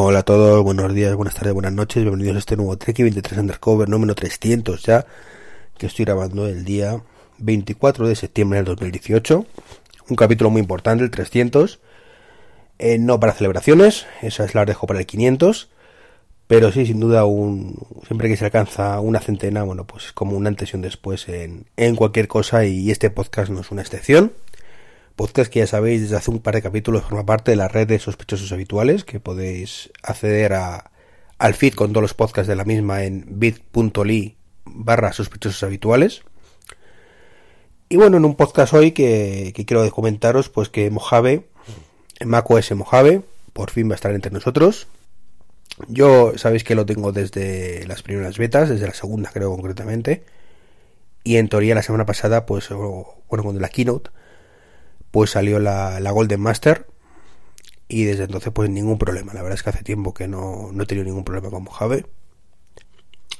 Hola a todos, buenos días, buenas tardes, buenas noches, bienvenidos a este nuevo Trek 23 Undercover número 300 ya, que estoy grabando el día 24 de septiembre del 2018. Un capítulo muy importante, el 300. Eh, no para celebraciones, esas las dejo para el 500. Pero sí, sin duda, un, siempre que se alcanza una centena, bueno, pues es como una antes y un después en, en cualquier cosa y este podcast no es una excepción podcast que ya sabéis desde hace un par de capítulos forma parte de la red de sospechosos habituales, que podéis acceder a, al feed con todos los podcasts de la misma en bit.ly barra sospechosos habituales. Y bueno, en un podcast hoy que, quiero comentaros, pues que Mojave, macOS Mojave, por fin va a estar entre nosotros. Yo sabéis que lo tengo desde las primeras betas, desde la segunda creo concretamente. Y en teoría la semana pasada, pues, bueno, con la keynote, pues salió la, Golden Master y desde entonces pues ningún problema. La verdad es que hace tiempo que no, no he tenido ningún problema con Mojave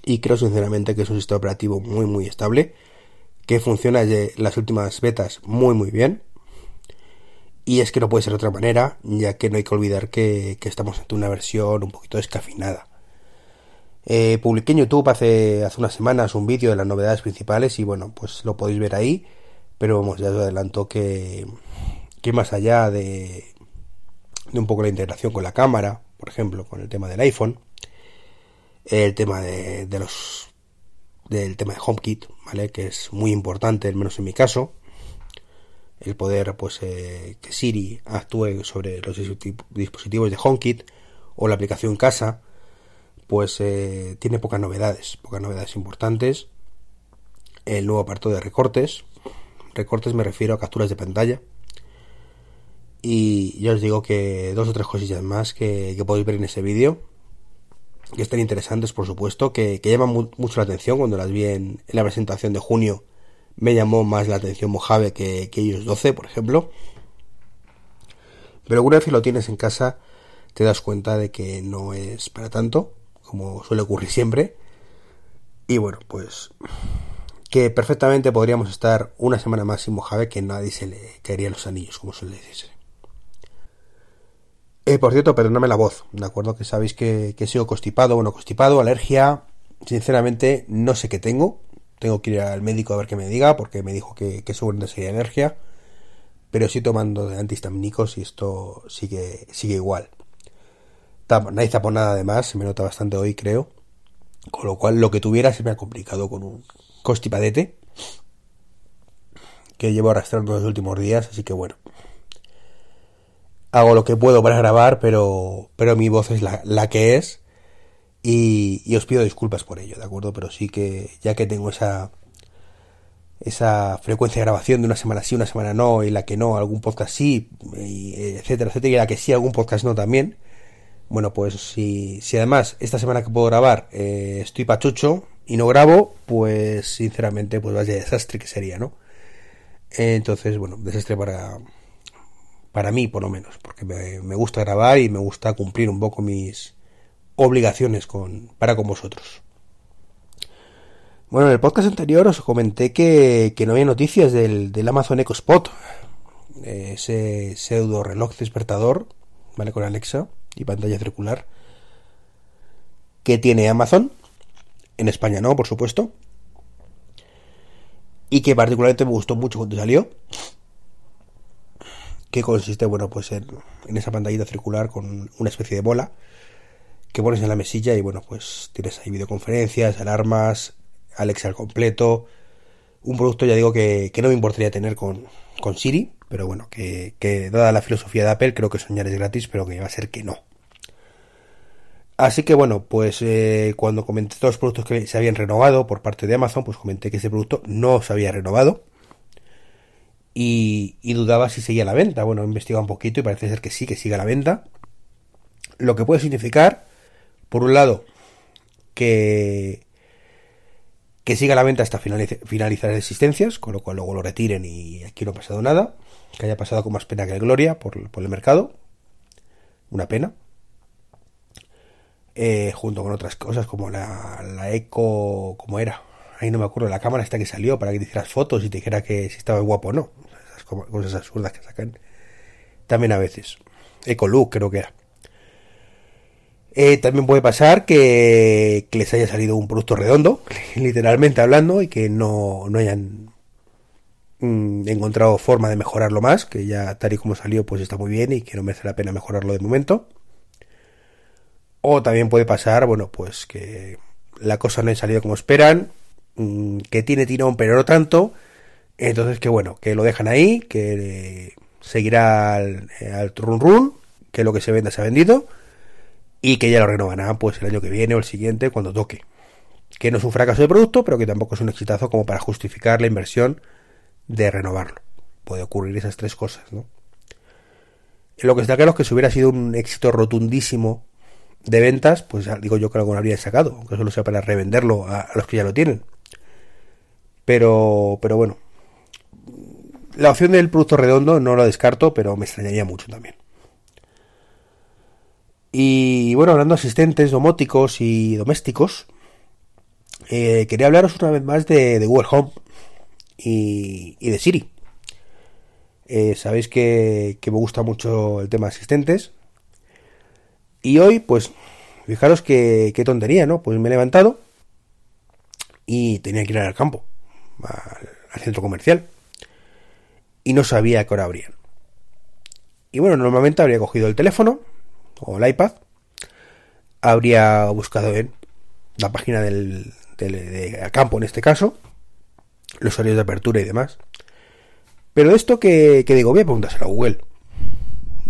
y creo sinceramente que es un sistema operativo muy muy estable que funciona desde las últimas betas muy muy bien y es que no puede ser de otra manera ya que no hay que olvidar que, estamos ante una versión un poquito descafinada eh, publiqué en YouTube hace, hace unas semanas un vídeo de las novedades principales y bueno pues lo podéis ver ahí pero vamos, ya os adelanto que, más allá de, de un poco la integración con la cámara, por ejemplo, con el tema del iPhone, el tema de, de los del tema de HomeKit, ¿vale? Que es muy importante, al menos en mi caso, el poder, pues, eh, que Siri actúe sobre los dispositivos de HomeKit o la aplicación casa, pues eh, tiene pocas novedades, pocas novedades importantes. El nuevo apartado de recortes, Recortes me refiero a capturas de pantalla. Y ya os digo que dos o tres cosillas más que, podéis ver en ese vídeo. Que están interesantes, por supuesto, que, llaman mucho la atención. Cuando las vi en, la presentación de junio, me llamó más la atención Mojave que, que ellos 12, por ejemplo. Pero alguna vez que lo tienes en casa, te das cuenta de que no es para tanto, como suele ocurrir siempre. Y bueno, pues que perfectamente podríamos estar una semana más sin Mojave que nadie se le caería los anillos, como suele decirse. Eh, por cierto, perdóname la voz, ¿de acuerdo? Que sabéis que, que sigo constipado, bueno, constipado, alergia, sinceramente no sé qué tengo. Tengo que ir al médico a ver qué me diga, porque me dijo que, que seguramente sería alergia. Pero estoy tomando antihistamínicos y esto sigue, sigue igual. Nadie por nada además, se me nota bastante hoy, creo. Con lo cual, lo que tuviera se me ha complicado con un, constipadete que llevo arrastrando los últimos días, así que bueno. Hago lo que puedo para grabar, pero, pero mi voz es la, la que es. Y, y, os pido disculpas por ello, ¿de acuerdo? Pero sí que ya que tengo esa esa frecuencia de grabación de una semana sí, una semana no, y la que no, algún podcast sí, etcétera, etcétera, y la que sí, algún podcast no también. Bueno, pues si, si además esta semana que puedo grabar eh, estoy pachucho, y no grabo, pues sinceramente, pues vaya desastre que sería, ¿no? Entonces, bueno, desastre para, para mí, por lo menos, porque me, gusta grabar y me gusta cumplir un poco mis obligaciones con, para con vosotros. Bueno, en el podcast anterior os comenté que, que no había noticias del, del Amazon Echo Spot, ese pseudo reloj despertador, ¿vale? Con Alexa y pantalla circular, que tiene Amazon en España no, por supuesto. Y que particularmente me gustó mucho cuando salió. Que consiste, bueno, pues en, esa pantallita circular con una especie de bola que pones en la mesilla y bueno, pues tienes ahí videoconferencias, alarmas, Alexa al completo. Un producto, ya digo, que, no me importaría tener con, con Siri, pero bueno, que, que dada la filosofía de Apple, creo que soñar es gratis, pero que va a ser que no. Así que bueno, pues eh, cuando comenté todos los productos que se habían renovado por parte de Amazon, pues comenté que ese producto no se había renovado. Y, dudaba si seguía la venta. Bueno, he investigado un poquito y parece ser que sí, que sigue la venta. Lo que puede significar, por un lado, que, que siga la venta hasta finalizar las existencias, con lo cual luego lo retiren y aquí no ha pasado nada. Que haya pasado con más pena que gloria por el mercado. Una pena. Eh, junto con otras cosas como la, la eco, como era, ahí no me acuerdo, la cámara esta que salió para que te hicieras fotos y te dijera que si estaba guapo o no, esas cosas absurdas que sacan también a veces, Eco Look creo que era. Eh, también puede pasar que, les haya salido un producto redondo, literalmente hablando, y que no, no hayan mm, encontrado forma de mejorarlo más, que ya tal y como salió pues está muy bien y que no merece la pena mejorarlo de momento. O también puede pasar, bueno, pues que la cosa no haya salido como esperan, mm, que tiene tirón pero no tanto, entonces que bueno, que lo dejan ahí, que seguirá al, al run run, que lo que se venda se ha vendido y que ya lo renovarán pues el año que viene o el siguiente cuando toque. Que no es un fracaso de producto, pero que tampoco es un exitazo como para justificar la inversión de renovarlo. Puede ocurrir esas tres cosas, ¿no? Lo que está claro es que si hubiera sido un éxito rotundísimo de ventas, pues digo yo que algo lo habría sacado, aunque solo sea para revenderlo a, los que ya lo tienen. Pero, pero bueno, la opción del producto redondo no lo descarto, pero me extrañaría mucho también. Y bueno, hablando de asistentes domóticos y domésticos, eh, quería hablaros una vez más de, Google Home y, de Siri. Eh, sabéis que, me gusta mucho el tema de asistentes. Y hoy, pues, fijaros qué, tontería, ¿no? Pues me he levantado y tenía que ir al campo, al, centro comercial. Y no sabía a qué hora abrían. Y bueno, normalmente habría cogido el teléfono o el iPad, habría buscado en la página del, de campo en este caso, los horarios de apertura y demás. Pero esto que, digo, voy a preguntárselo a Google.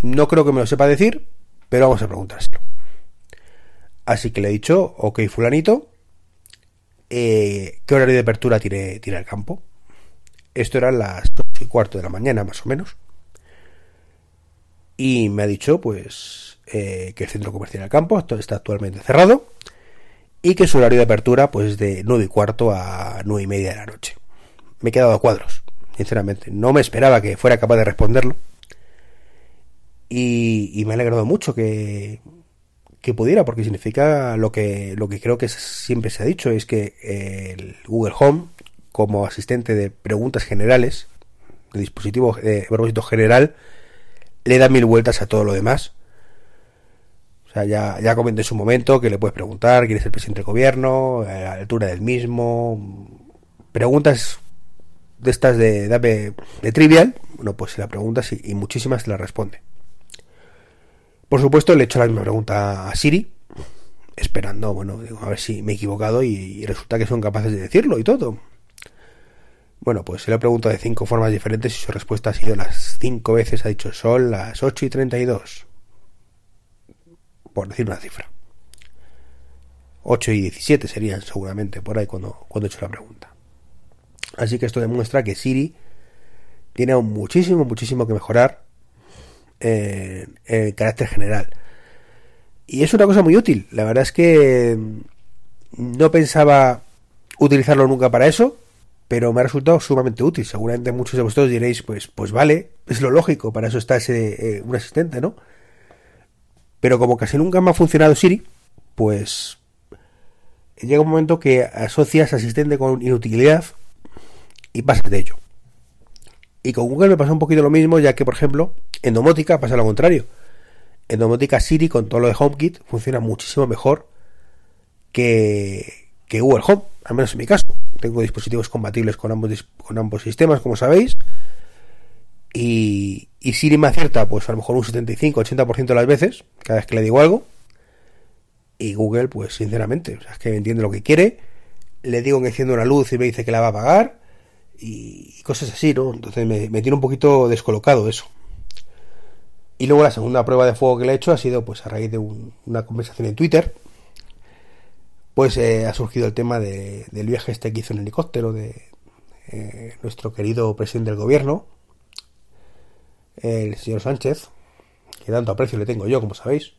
No creo que me lo sepa decir, pero vamos a preguntárselo. Así que le he dicho, ok, fulanito, eh, ¿qué horario de apertura tiene, tiene el campo? Esto era las 8 y cuarto de la mañana, más o menos. Y me ha dicho, pues, eh, que el centro comercial del campo está actualmente cerrado y que su horario de apertura pues es de 9 y cuarto a 9 y media de la noche. Me he quedado a cuadros, sinceramente. No me esperaba que fuera capaz de responderlo. Y, me ha alegrado mucho que, que pudiera, porque significa lo que, lo que creo que siempre se ha dicho, es que el Google Home, como asistente de preguntas generales, de dispositivo de propósito general, le da mil vueltas a todo lo demás o sea, ya, ya comenté en su momento que le puedes preguntar quién es el presidente del gobierno, a la altura del mismo. Preguntas de estas de, de, trivial, bueno, pues si la preguntas y, muchísimas te la responde. Por supuesto, le he hecho la misma pregunta a Siri, esperando, bueno, a ver si me he equivocado y, resulta que son capaces de decirlo y todo. Bueno, pues se le he preguntado de cinco formas diferentes y su respuesta ha sido las cinco veces, ha dicho sol, las 8 y 32 por decir una cifra. 8 y 17 serían seguramente por ahí cuando, cuando he hecho la pregunta. Así que esto demuestra que Siri tiene muchísimo, muchísimo que mejorar en, carácter general. Y es una cosa muy útil. La verdad es que no pensaba utilizarlo nunca para eso, pero me ha resultado sumamente útil. Seguramente muchos de vosotros diréis, pues, pues vale, es lo lógico, para eso está ese, eh, un asistente, ¿no? Pero como casi nunca me ha funcionado Siri, pues llega un momento que asocias asistente con inutilidad y pasas de ello. Y con Google me pasa un poquito lo mismo, ya que, por ejemplo, en domótica pasa lo contrario. En domótica Siri, con todo lo de HomeKit, funciona muchísimo mejor que, que Google Home, al menos en mi caso. Tengo dispositivos compatibles con ambos, con ambos sistemas, como sabéis. Y, y Siri me acierta, pues a lo mejor un 75-80% de las veces, cada vez que le digo algo. Y Google, pues sinceramente, o sea, es que entiende lo que quiere. Le digo que enciendo una luz y me dice que la va a apagar. Y cosas así, ¿no? Entonces me, tiene un poquito descolocado eso. Y luego la segunda prueba de fuego que le he hecho ha sido pues a raíz de una conversación en Twitter. Pues eh, ha surgido el tema del viaje este que hizo en helicóptero de eh, nuestro querido presidente del gobierno, el señor Sánchez, que tanto aprecio le tengo yo, como sabéis.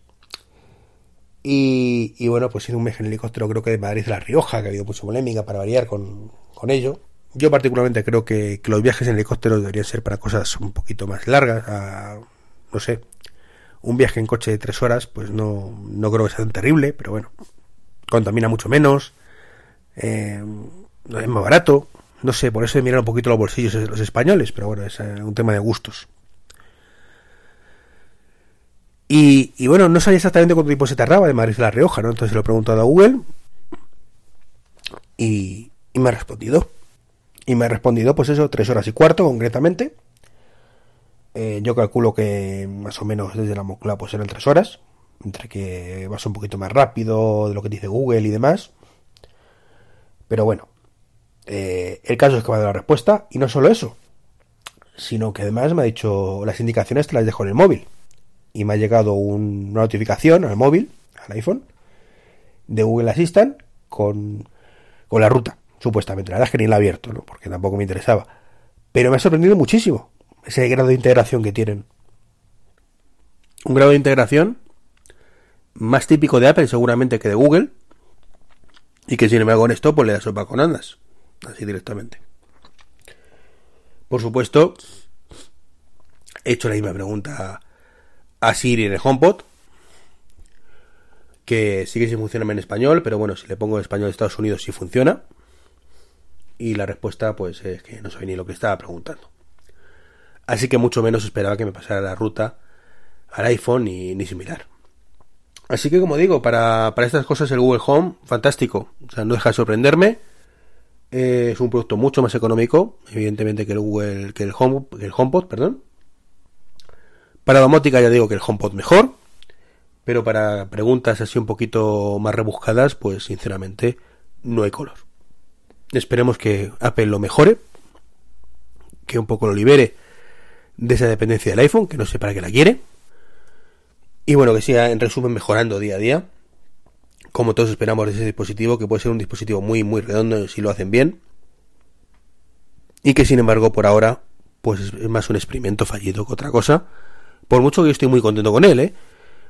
Y, bueno, pues en un viaje en helicóptero creo que de Madrid a La Rioja, que ha habido mucha polémica para variar con, ello. Yo particularmente creo que, los viajes en helicóptero deberían ser para cosas un poquito más largas, no sé, un viaje en coche de tres horas, pues no, no creo que sea tan terrible, pero bueno, contamina mucho menos, eh, es más barato, no sé, por eso miran un poquito los bolsillos los españoles, pero bueno, es eh, un tema de gustos. Y, bueno, no sabía exactamente cuánto tiempo se tardaba de Madrid a La Rioja, ¿no? Entonces lo he preguntado a Google y me ha respondido. Y me ha respondido, pues eso, tres horas y cuarto concretamente. Eh, yo calculo que más o menos desde la Mocla pues eran tres horas. Entre que vas un poquito más rápido de lo que dice Google y demás. Pero bueno, eh, el caso es que me ha dado la respuesta. Y no solo eso, sino que además me ha dicho las indicaciones te las dejo en el móvil. Y me ha llegado una notificación al móvil, al iPhone, de Google Assistant con, con la ruta, supuestamente. La verdad es que ni la abierto, ¿no? porque tampoco me interesaba. Pero me ha sorprendido muchísimo ese grado de integración que tienen. Un grado de integración más típico de Apple seguramente que de Google. Y que sin embargo en esto pues le da sopa con andas. Así directamente. Por supuesto, he hecho la misma pregunta a Siri en el HomePod. Que sigue sin funcionar en español, pero bueno, si le pongo en español de Estados Unidos sí funciona. Y la respuesta pues es que no sabe ni lo que estaba preguntando. Así que mucho menos esperaba que me pasara la ruta al iPhone ni, ni similar. Así que como digo, para, para, estas cosas el Google Home, fantástico. O sea, no deja de sorprenderme. Eh, es un producto mucho más económico, evidentemente, que el Google, que el Home, el HomePod, perdón. Para domótica ya digo que el HomePod mejor. Pero para preguntas así un poquito más rebuscadas, pues sinceramente no hay color. Esperemos que Apple lo mejore, que un poco lo libere de esa dependencia del iPhone, que no sé para qué la quiere. Y bueno, que siga en resumen mejorando día a día. Como todos esperamos de ese dispositivo, que puede ser un dispositivo muy, muy redondo si lo hacen bien. Y que sin embargo, por ahora, pues es más un experimento fallido que otra cosa. Por mucho que yo estoy muy contento con él, ¿eh?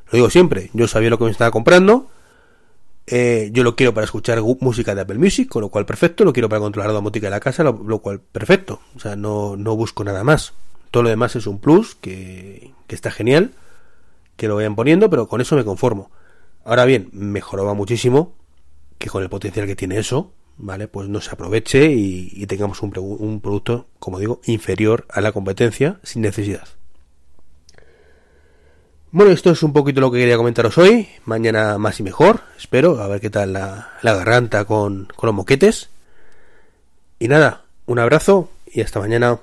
Lo digo siempre, yo sabía lo que me estaba comprando. Eh, yo lo quiero para escuchar música de Apple Music, con lo cual perfecto. Lo quiero para controlar la domótica de la casa, lo, lo cual perfecto. O sea, no, no busco nada más. Todo lo demás es un plus que, está genial, que lo vayan poniendo, pero con eso me conformo. Ahora bien, mejoraba muchísimo que con el potencial que tiene eso, ¿vale? Pues no se aproveche y, tengamos un, producto, como digo, inferior a la competencia sin necesidad. Bueno, esto es un poquito lo que quería comentaros hoy. Mañana más y mejor, espero, a ver qué tal la, garganta con los moquetes. Y nada, un abrazo y hasta mañana.